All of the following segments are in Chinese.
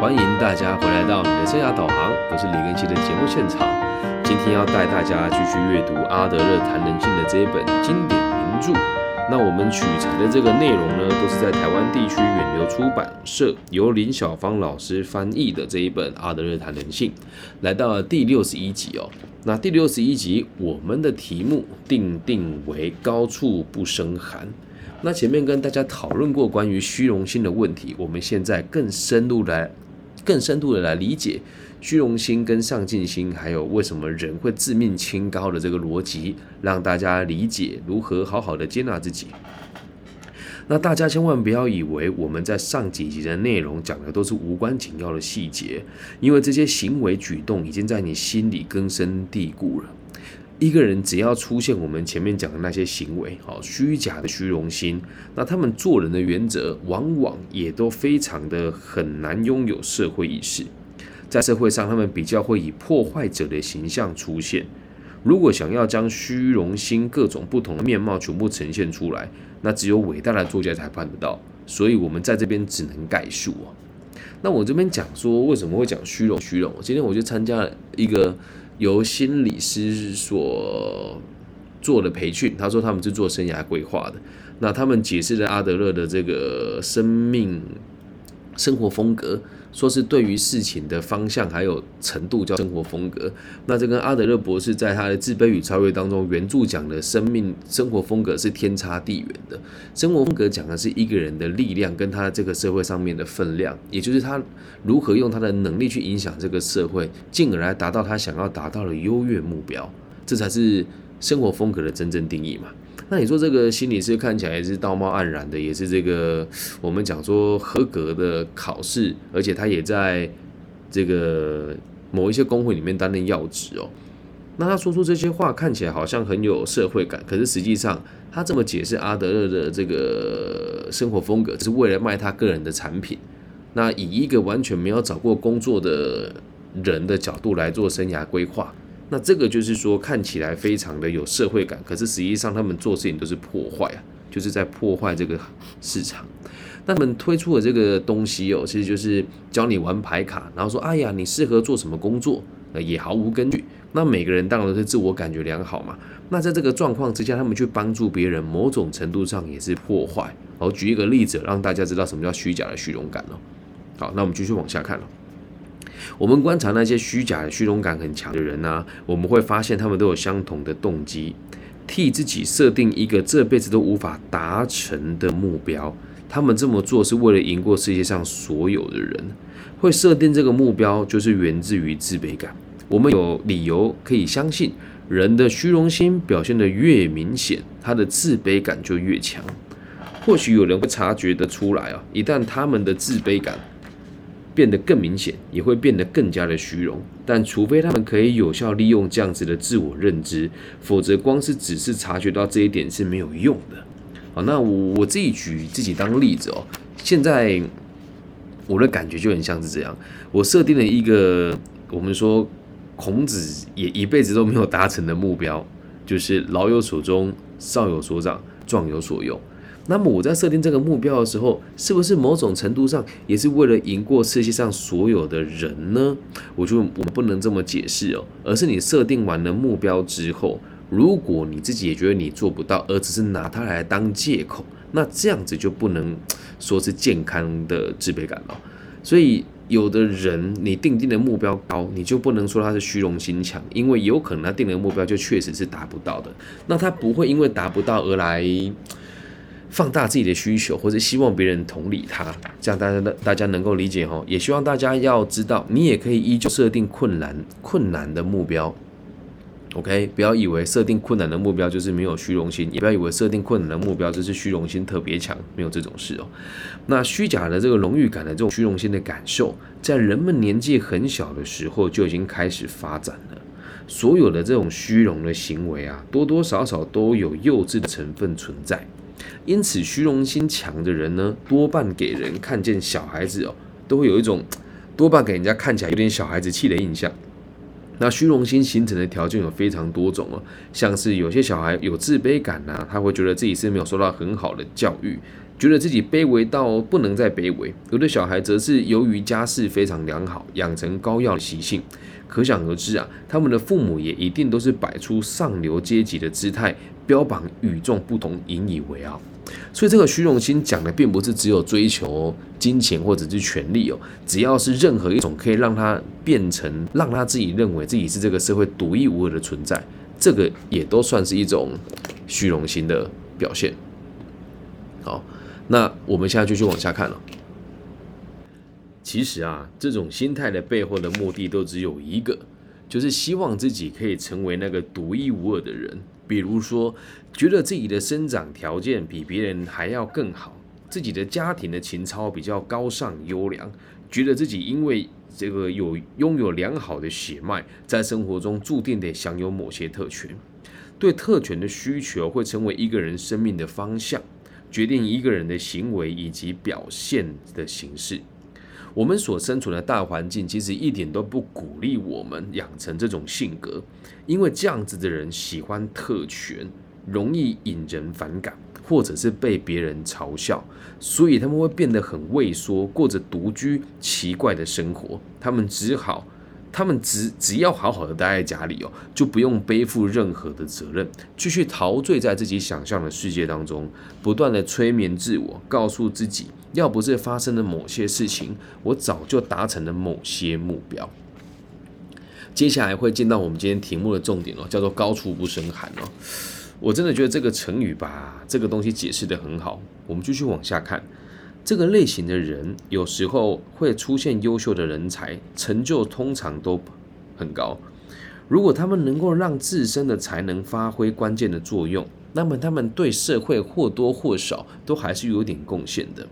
欢迎大家回来到你的生涯导航，我是李根熙的节目现场。今天要带大家继续阅读阿德勒谈人性的这一本经典名著。那我们取材的这个内容呢，都是在台湾地区远流出版社由林小芳老师翻译的这一本《阿德勒谈人性》，来到了第六十一集哦。那第六十一集，我们的题目定定为“高处不胜寒”。那前面跟大家讨论过关于虚荣心的问题，我们现在更深入来。更深度的来理解虚荣心跟上进心，还有为什么人会自命清高的这个逻辑，让大家理解如何好好的接纳自己。那大家千万不要以为我们在上几集的内容讲的都是无关紧要的细节，因为这些行为举动已经在你心里根深蒂固了。一个人只要出现我们前面讲的那些行为，好虚假的虚荣心，那他们做人的原则往往也都非常的很难拥有社会意识，在社会上他们比较会以破坏者的形象出现。如果想要将虚荣心各种不同的面貌全部呈现出来，那只有伟大的作家才办得到。所以，我们在这边只能概述啊。那我这边讲说为什么会讲虚荣？虚荣，今天我就参加了一个。由心理师所做的培训，他说他们是做生涯规划的。那他们解释了阿德勒的这个生命生活风格。说是对于事情的方向还有程度叫生活风格，那这跟阿德勒博士在他的《自卑与超越》当中原著讲的生命生活风格是天差地远的。生活风格讲的是一个人的力量跟他这个社会上面的分量，也就是他如何用他的能力去影响这个社会，进而来达到他想要达到的优越目标，这才是生活风格的真正定义嘛。那你说这个心理师看起来是道貌岸然的，也是这个我们讲说合格的考试，而且他也在这个某一些工会里面担任要职哦。那他说出这些话看起来好像很有社会感，可是实际上他这么解释阿德勒的这个生活风格，只是为了卖他个人的产品。那以一个完全没有找过工作的人的角度来做生涯规划。那这个就是说，看起来非常的有社会感，可是实际上他们做事情都是破坏啊，就是在破坏这个市场。那他们推出的这个东西哦，其实就是教你玩牌卡，然后说，哎呀，你适合做什么工作，那也毫无根据。那每个人当然都是自我感觉良好嘛。那在这个状况之下，他们去帮助别人，某种程度上也是破坏。我举一个例子，让大家知道什么叫虚假的虚荣感哦。好，那我们继续往下看了。我们观察那些虚假的虚荣感很强的人呢，我们会发现他们都有相同的动机，替自己设定一个这辈子都无法达成的目标。他们这么做是为了赢过世界上所有的人。会设定这个目标，就是源自于自卑感。我们有理由可以相信，人的虚荣心表现得越明显，他的自卑感就越强。或许有人会察觉得出来啊，一旦他们的自卑感。变得更明显，也会变得更加的虚荣。但除非他们可以有效利用这样子的自我认知，否则光是只是察觉到这一点是没有用的。好，那我我自己举自己当例子哦。现在我的感觉就很像是这样，我设定了一个我们说孔子也一辈子都没有达成的目标，就是老有所终，少有所长，壮有所用。那么我在设定这个目标的时候，是不是某种程度上也是为了赢过世界上所有的人呢？我就我不能这么解释哦，而是你设定完了目标之后，如果你自己也觉得你做不到，而只是拿它来当借口，那这样子就不能说是健康的自卑感了。所以有的人你定定的目标高，你就不能说他是虚荣心强，因为有可能他定的目标就确实是达不到的，那他不会因为达不到而来。放大自己的需求，或者希望别人同理他，这样大家的大家能够理解哦。也希望大家要知道，你也可以依旧设定困难困难的目标。OK，不要以为设定困难的目标就是没有虚荣心，也不要以为设定困难的目标就是虚荣心特别强，没有这种事哦。那虚假的这个荣誉感的这种虚荣心的感受，在人们年纪很小的时候就已经开始发展了。所有的这种虚荣的行为啊，多多少少都有幼稚的成分存在。因此，虚荣心强的人呢，多半给人看见小孩子哦，都会有一种多半给人家看起来有点小孩子气的印象。那虚荣心形成的条件有非常多种哦，像是有些小孩有自卑感呐，他会觉得自己是没有受到很好的教育，觉得自己卑微到不能再卑微；有的小孩则是由于家世非常良好，养成高要的习性。可想而知啊，他们的父母也一定都是摆出上流阶级的姿态，标榜与众不同，引以为傲。所以这个虚荣心讲的并不是只有追求金钱或者是权利哦，只要是任何一种可以让他变成让他自己认为自己是这个社会独一无二的存在，这个也都算是一种虚荣心的表现。好。那我们现在就去往下看了。其实啊，这种心态的背后的目的都只有一个，就是希望自己可以成为那个独一无二的人。比如说，觉得自己的生长条件比别人还要更好，自己的家庭的情操比较高尚优良，觉得自己因为这个有拥有良好的血脉，在生活中注定得享有某些特权。对特权的需求会成为一个人生命的方向。决定一个人的行为以及表现的形式。我们所身处的大环境其实一点都不鼓励我们养成这种性格，因为这样子的人喜欢特权，容易引人反感，或者是被别人嘲笑，所以他们会变得很畏缩，过着独居奇怪的生活。他们只好。他们只只要好好的待在家里哦，就不用背负任何的责任，继续陶醉在自己想象的世界当中，不断的催眠自我，告诉自己，要不是发生了某些事情，我早就达成了某些目标。接下来会见到我们今天题目的重点哦，叫做高处不胜寒哦。我真的觉得这个成语吧，这个东西解释的很好。我们继续往下看。这个类型的人有时候会出现优秀的人才，成就通常都很高。如果他们能够让自身的才能发挥关键的作用，那么他们对社会或多或少都还是有点贡献的。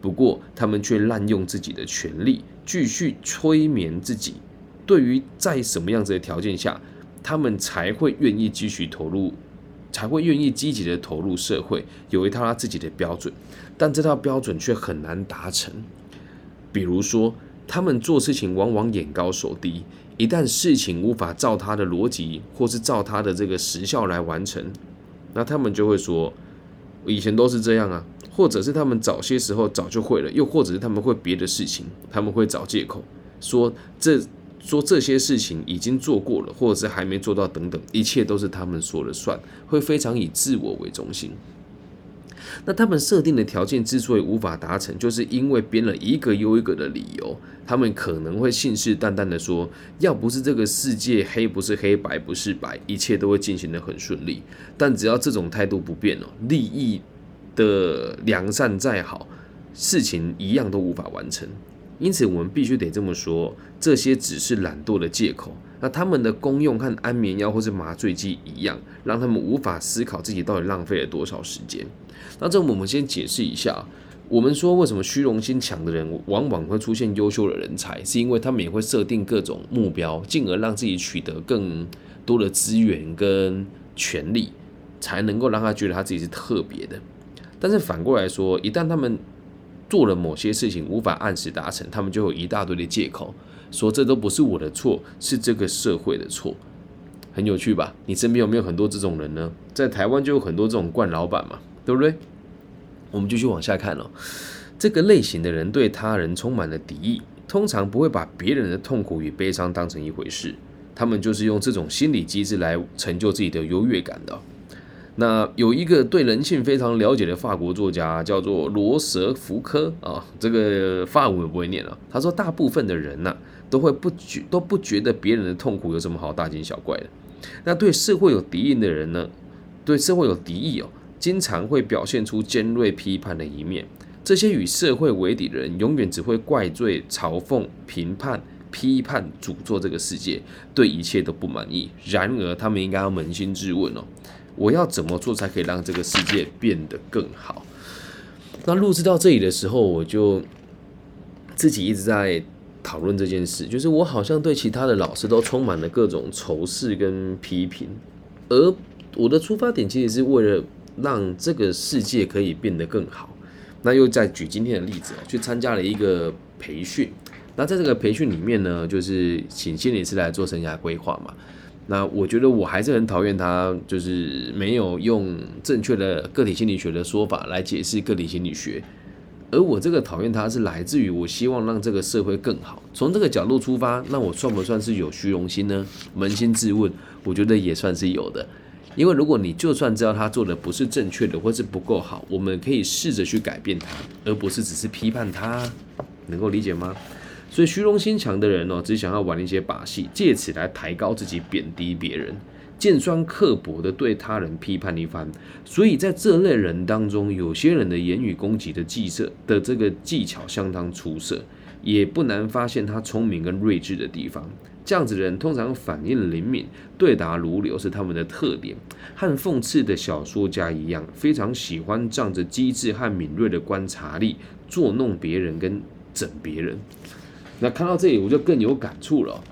不过，他们却滥用自己的权利，继续催眠自己。对于在什么样子的条件下，他们才会愿意继续投入。才会愿意积极的投入社会，有一套他自己的标准，但这套标准却很难达成。比如说，他们做事情往往眼高手低，一旦事情无法照他的逻辑或是照他的这个时效来完成，那他们就会说，以前都是这样啊，或者是他们早些时候早就会了，又或者是他们会别的事情，他们会找借口说这。说这些事情已经做过了，或者是还没做到等等，一切都是他们说了算，会非常以自我为中心。那他们设定的条件之所以无法达成，就是因为编了一个又一个的理由。他们可能会信誓旦旦的说，要不是这个世界黑不是黑白不是白，一切都会进行的很顺利。但只要这种态度不变哦，利益的良善再好，事情一样都无法完成。因此，我们必须得这么说，这些只是懒惰的借口。那他们的功用和安眠药或是麻醉剂一样，让他们无法思考自己到底浪费了多少时间。那这我们先解释一下，我们说为什么虚荣心强的人往往会出现优秀的人才，是因为他们也会设定各种目标，进而让自己取得更多的资源跟权利，才能够让他觉得他自己是特别的。但是反过来说，一旦他们做了某些事情无法按时达成，他们就有一大堆的借口，说这都不是我的错，是这个社会的错。很有趣吧？你身边有没有很多这种人呢？在台湾就有很多这种惯老板嘛，对不对？我们继续往下看哦。这个类型的人对他人充满了敌意，通常不会把别人的痛苦与悲伤当成一回事，他们就是用这种心理机制来成就自己的优越感的。那有一个对人性非常了解的法国作家，叫做罗舍福科啊，这个法文我不会念了。他说，大部分的人呐，都会不觉都不觉得别人的痛苦有什么好大惊小怪的。那对社会有敌意的人呢，对社会有敌意哦，经常会表现出尖锐批判的一面。这些与社会为敌的人，永远只会怪罪、嘲讽、评判、批判、诅咒这个世界，对一切都不满意。然而，他们应该要扪心自问哦。我要怎么做才可以让这个世界变得更好？那录制到这里的时候，我就自己一直在讨论这件事，就是我好像对其他的老师都充满了各种仇视跟批评，而我的出发点其实是为了让这个世界可以变得更好。那又再举今天的例子去参加了一个培训。那在这个培训里面呢，就是请心理师来做生涯规划嘛。那我觉得我还是很讨厌他，就是没有用正确的个体心理学的说法来解释个体心理学。而我这个讨厌他是来自于我希望让这个社会更好。从这个角度出发，那我算不算是有虚荣心呢？扪心自问，我觉得也算是有的。因为如果你就算知道他做的不是正确的，或是不够好，我们可以试着去改变他，而不是只是批判他。能够理解吗？所以虚荣心强的人哦，只想要玩一些把戏，借此来抬高自己，贬低别人。尖酸刻薄的对他人批判一番，所以在这类人当中，有些人的言语攻击的技色的这个技巧相当出色，也不难发现他聪明跟睿智的地方。这样子的人通常反应灵敏，对答如流是他们的特点。和讽刺的小说家一样，非常喜欢仗着机智和敏锐的观察力捉弄别人跟整别人。那看到这里，我就更有感触了，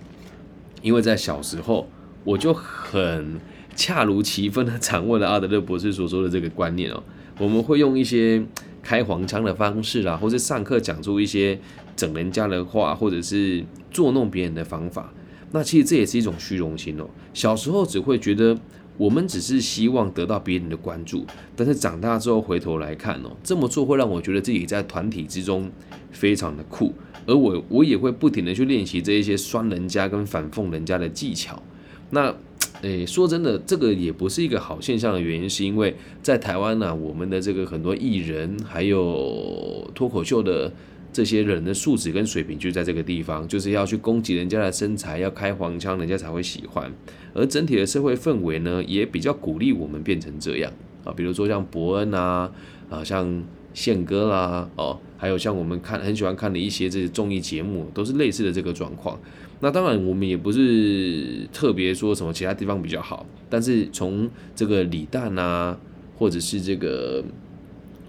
因为在小时候。我就很恰如其分的 掌握了阿德勒博士所说的这个观念哦。我们会用一些开黄腔的方式啦，或者上课讲出一些整人家的话，或者是捉弄别人的方法。那其实这也是一种虚荣心哦。小时候只会觉得我们只是希望得到别人的关注，但是长大之后回头来看哦，这么做会让我觉得自己在团体之中非常的酷，而我我也会不停的去练习这一些酸人家跟反讽人家的技巧。那，诶，说真的，这个也不是一个好现象的原因，是因为在台湾呢，我们的这个很多艺人，还有脱口秀的这些人的素质跟水平就在这个地方，就是要去攻击人家的身材，要开黄腔，人家才会喜欢。而整体的社会氛围呢，也比较鼓励我们变成这样啊，比如说像伯恩啊，啊，像宪哥啦，哦，还有像我们看很喜欢看的一些这些综艺节目，都是类似的这个状况。那当然，我们也不是特别说什么其他地方比较好，但是从这个李诞啊，或者是这个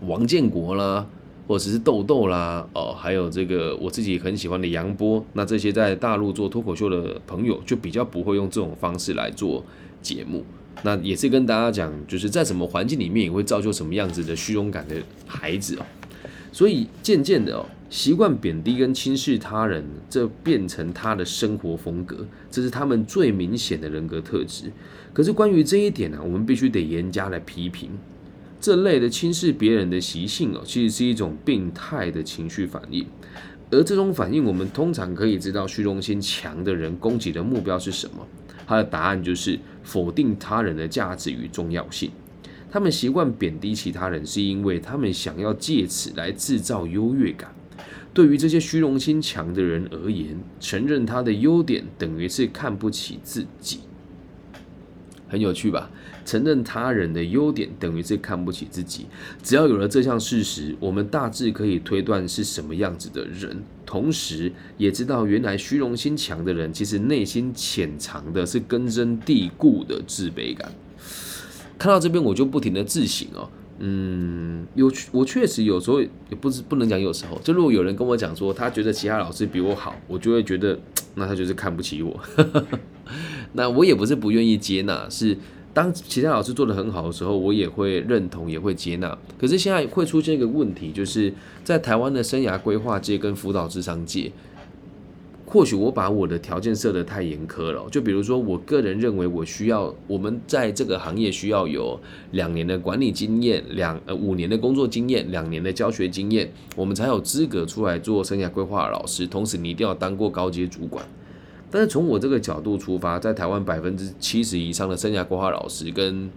王建国啦，或者是豆豆啦，哦，还有这个我自己很喜欢的杨波，那这些在大陆做脱口秀的朋友，就比较不会用这种方式来做节目。那也是跟大家讲，就是在什么环境里面，也会造就什么样子的虚荣感的孩子哦。所以渐渐的哦。习惯贬低跟轻视他人，这变成他的生活风格，这是他们最明显的人格特质。可是关于这一点呢，我们必须得严加来批评。这类的轻视别人的习性哦，其实是一种病态的情绪反应。而这种反应，我们通常可以知道，虚荣心强的人攻击的目标是什么？他的答案就是否定他人的价值与重要性。他们习惯贬低其他人，是因为他们想要借此来制造优越感。对于这些虚荣心强的人而言，承认他的优点等于是看不起自己，很有趣吧？承认他人的优点等于是看不起自己。只要有了这项事实，我们大致可以推断是什么样子的人，同时也知道原来虚荣心强的人其实内心潜藏的是根深蒂固的自卑感。看到这边，我就不停的自省哦。嗯，有我确实有时候也不是不能讲，有时候就如果有人跟我讲说他觉得其他老师比我好，我就会觉得 那他就是看不起我。那我也不是不愿意接纳，是当其他老师做的很好的时候，我也会认同，也会接纳。可是现在会出现一个问题，就是在台湾的生涯规划界跟辅导智商界。或许我把我的条件设得太严苛了，就比如说，我个人认为我需要我们在这个行业需要有两年的管理经验，两呃五年的工作经验，两年的教学经验，我们才有资格出来做生涯规划老师。同时，你一定要当过高阶主管。但是从我这个角度出发，在台湾百分之七十以上的生涯规划老师跟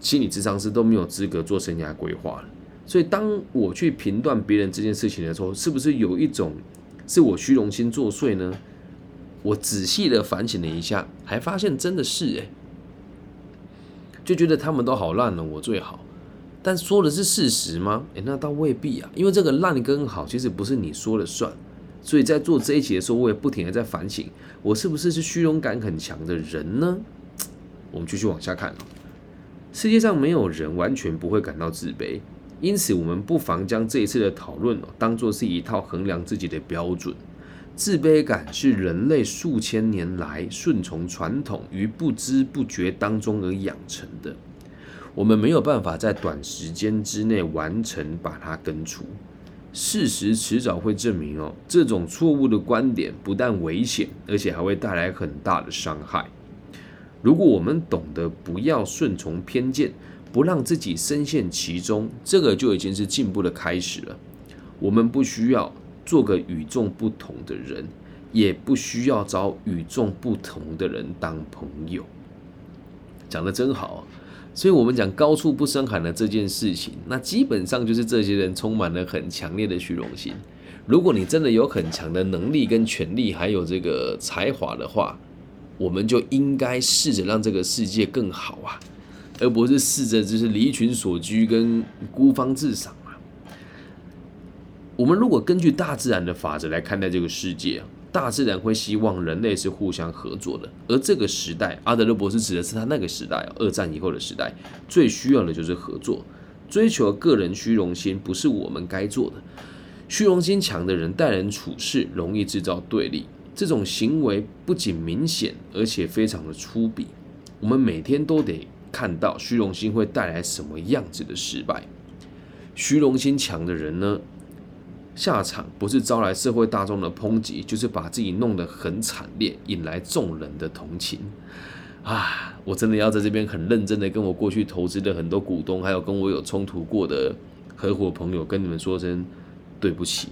心理咨商师都没有资格做生涯规划。所以，当我去评断别人这件事情的时候，是不是有一种？是我虚荣心作祟呢？我仔细的反省了一下，还发现真的是诶，就觉得他们都好烂了，我最好。但说的是事实吗？诶，那倒未必啊，因为这个烂跟好其实不是你说了算。所以在做这一集的时候，我也不停的在反省，我是不是是虚荣感很强的人呢？我们继续往下看世界上没有人完全不会感到自卑。因此，我们不妨将这一次的讨论，当做是一套衡量自己的标准。自卑感是人类数千年来顺从传统与不知不觉当中而养成的。我们没有办法在短时间之内完成把它根除。事实迟早会证明哦，这种错误的观点不但危险，而且还会带来很大的伤害。如果我们懂得不要顺从偏见，不让自己深陷其中，这个就已经是进步的开始了。我们不需要做个与众不同的人，也不需要找与众不同的人当朋友。讲的真好，所以我们讲高处不胜寒的这件事情，那基本上就是这些人充满了很强烈的虚荣心。如果你真的有很强的能力跟权力，还有这个才华的话，我们就应该试着让这个世界更好啊，而不是试着就是离群所居跟孤芳自赏啊。我们如果根据大自然的法则来看待这个世界啊，大自然会希望人类是互相合作的。而这个时代，阿德勒博士指的是他那个时代，二战以后的时代，最需要的就是合作。追求个人虚荣心不是我们该做的。虚荣心强的人待人处事容易制造对立。这种行为不仅明显，而且非常的粗鄙。我们每天都得看到虚荣心会带来什么样子的失败。虚荣心强的人呢，下场不是招来社会大众的抨击，就是把自己弄得很惨烈，引来众人的同情。啊，我真的要在这边很认真的跟我过去投资的很多股东，还有跟我有冲突过的合伙朋友，跟你们说声对不起。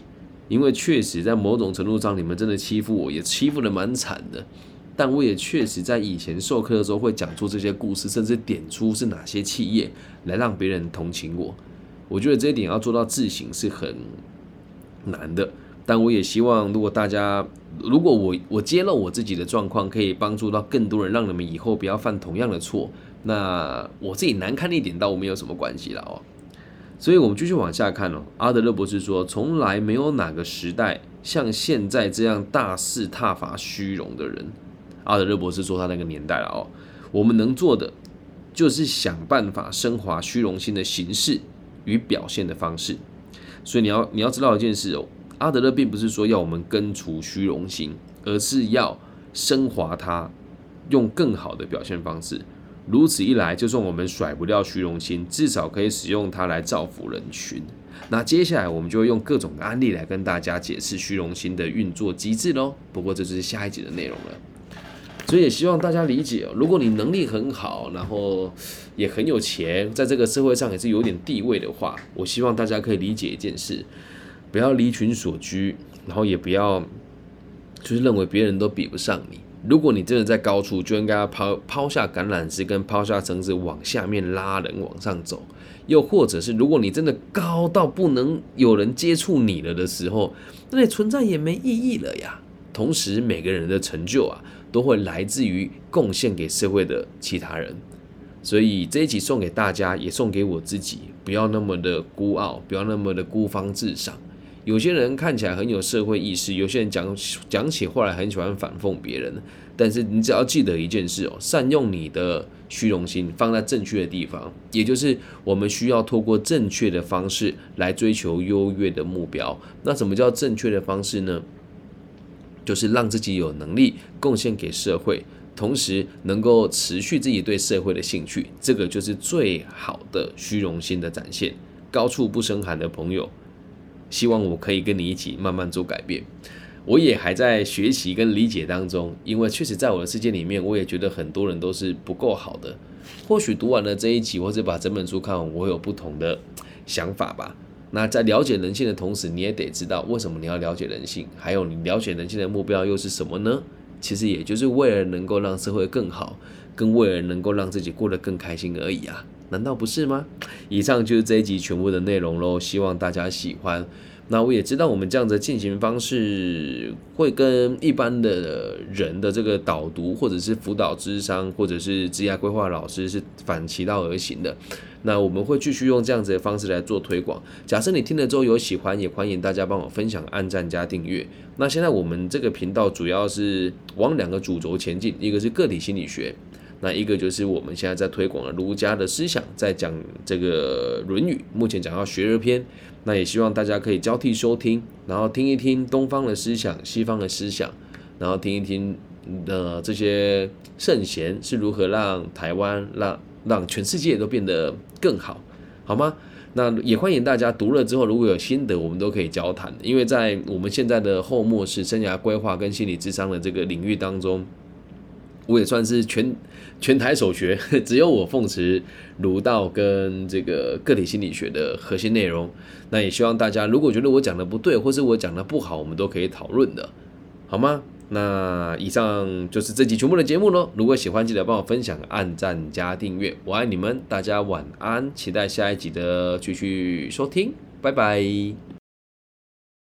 因为确实在某种程度上，你们真的欺负我，也欺负的蛮惨的。但我也确实在以前授课的时候会讲出这些故事，甚至点出是哪些企业来让别人同情我。我觉得这一点要做到自省是很难的。但我也希望，如果大家，如果我我揭露我自己的状况，可以帮助到更多人，让你们以后不要犯同样的错，那我自己难堪一点倒没有什么关系了哦。所以，我们继续往下看哦。阿德勒博士说，从来没有哪个时代像现在这样大肆挞伐虚荣的人。阿德勒博士说，他那个年代了哦。我们能做的，就是想办法升华虚荣心的形式与表现的方式。所以，你要你要知道一件事哦。阿德勒并不是说要我们根除虚荣心，而是要升华它，用更好的表现方式。如此一来，就算我们甩不掉虚荣心，至少可以使用它来造福人群。那接下来，我们就会用各种案例来跟大家解释虚荣心的运作机制喽。不过，这就是下一集的内容了。所以，也希望大家理解哦。如果你能力很好，然后也很有钱，在这个社会上也是有点地位的话，我希望大家可以理解一件事：不要离群所居，然后也不要就是认为别人都比不上你。如果你真的在高处，就应该抛抛下橄榄枝，跟抛下绳子，往下面拉人往上走。又或者是，如果你真的高到不能有人接触你了的时候，那你存在也没意义了呀。同时，每个人的成就啊，都会来自于贡献给社会的其他人。所以这一集送给大家，也送给我自己，不要那么的孤傲，不要那么的孤芳自赏。有些人看起来很有社会意识，有些人讲讲起话来很喜欢反讽别人。但是你只要记得一件事哦，善用你的虚荣心放在正确的地方，也就是我们需要透过正确的方式来追求优越的目标。那什么叫正确的方式呢？就是让自己有能力贡献给社会，同时能够持续自己对社会的兴趣，这个就是最好的虚荣心的展现。高处不胜寒的朋友。希望我可以跟你一起慢慢做改变，我也还在学习跟理解当中，因为确实在我的世界里面，我也觉得很多人都是不够好的。或许读完了这一集，或者把整本书看完，我有不同的想法吧。那在了解人性的同时，你也得知道为什么你要了解人性，还有你了解人性的目标又是什么呢？其实也就是为了能够让社会更好，跟为了能够让自己过得更开心而已啊。难道不是吗？以上就是这一集全部的内容喽，希望大家喜欢。那我也知道我们这样的进行方式会跟一般的人的这个导读或者是辅导智商或者是职业规划老师是反其道而行的。那我们会继续用这样子的方式来做推广。假设你听了之后有喜欢，也欢迎大家帮我分享、按赞加订阅。那现在我们这个频道主要是往两个主轴前进，一个是个体心理学。那一个就是我们现在在推广的儒家的思想，在讲这个《论语》，目前讲到学而篇。那也希望大家可以交替收听，然后听一听东方的思想、西方的思想，然后听一听呃这些圣贤是如何让台湾、让让全世界都变得更好，好吗？那也欢迎大家读了之后，如果有心得，我们都可以交谈。因为在我们现在的后末是生涯规划跟心理智商的这个领域当中。我也算是全 全台首学，只有我奉持儒道跟这个个体心理学的核心内容。那也希望大家如果觉得我讲的不对，或是我讲的不好，我们都可以讨论的，好吗？那以上就是这集全部的节目喽。如果喜欢，记得帮我分享、按赞加订阅。我爱你们，大家晚安，期待下一集的继续收听，拜拜。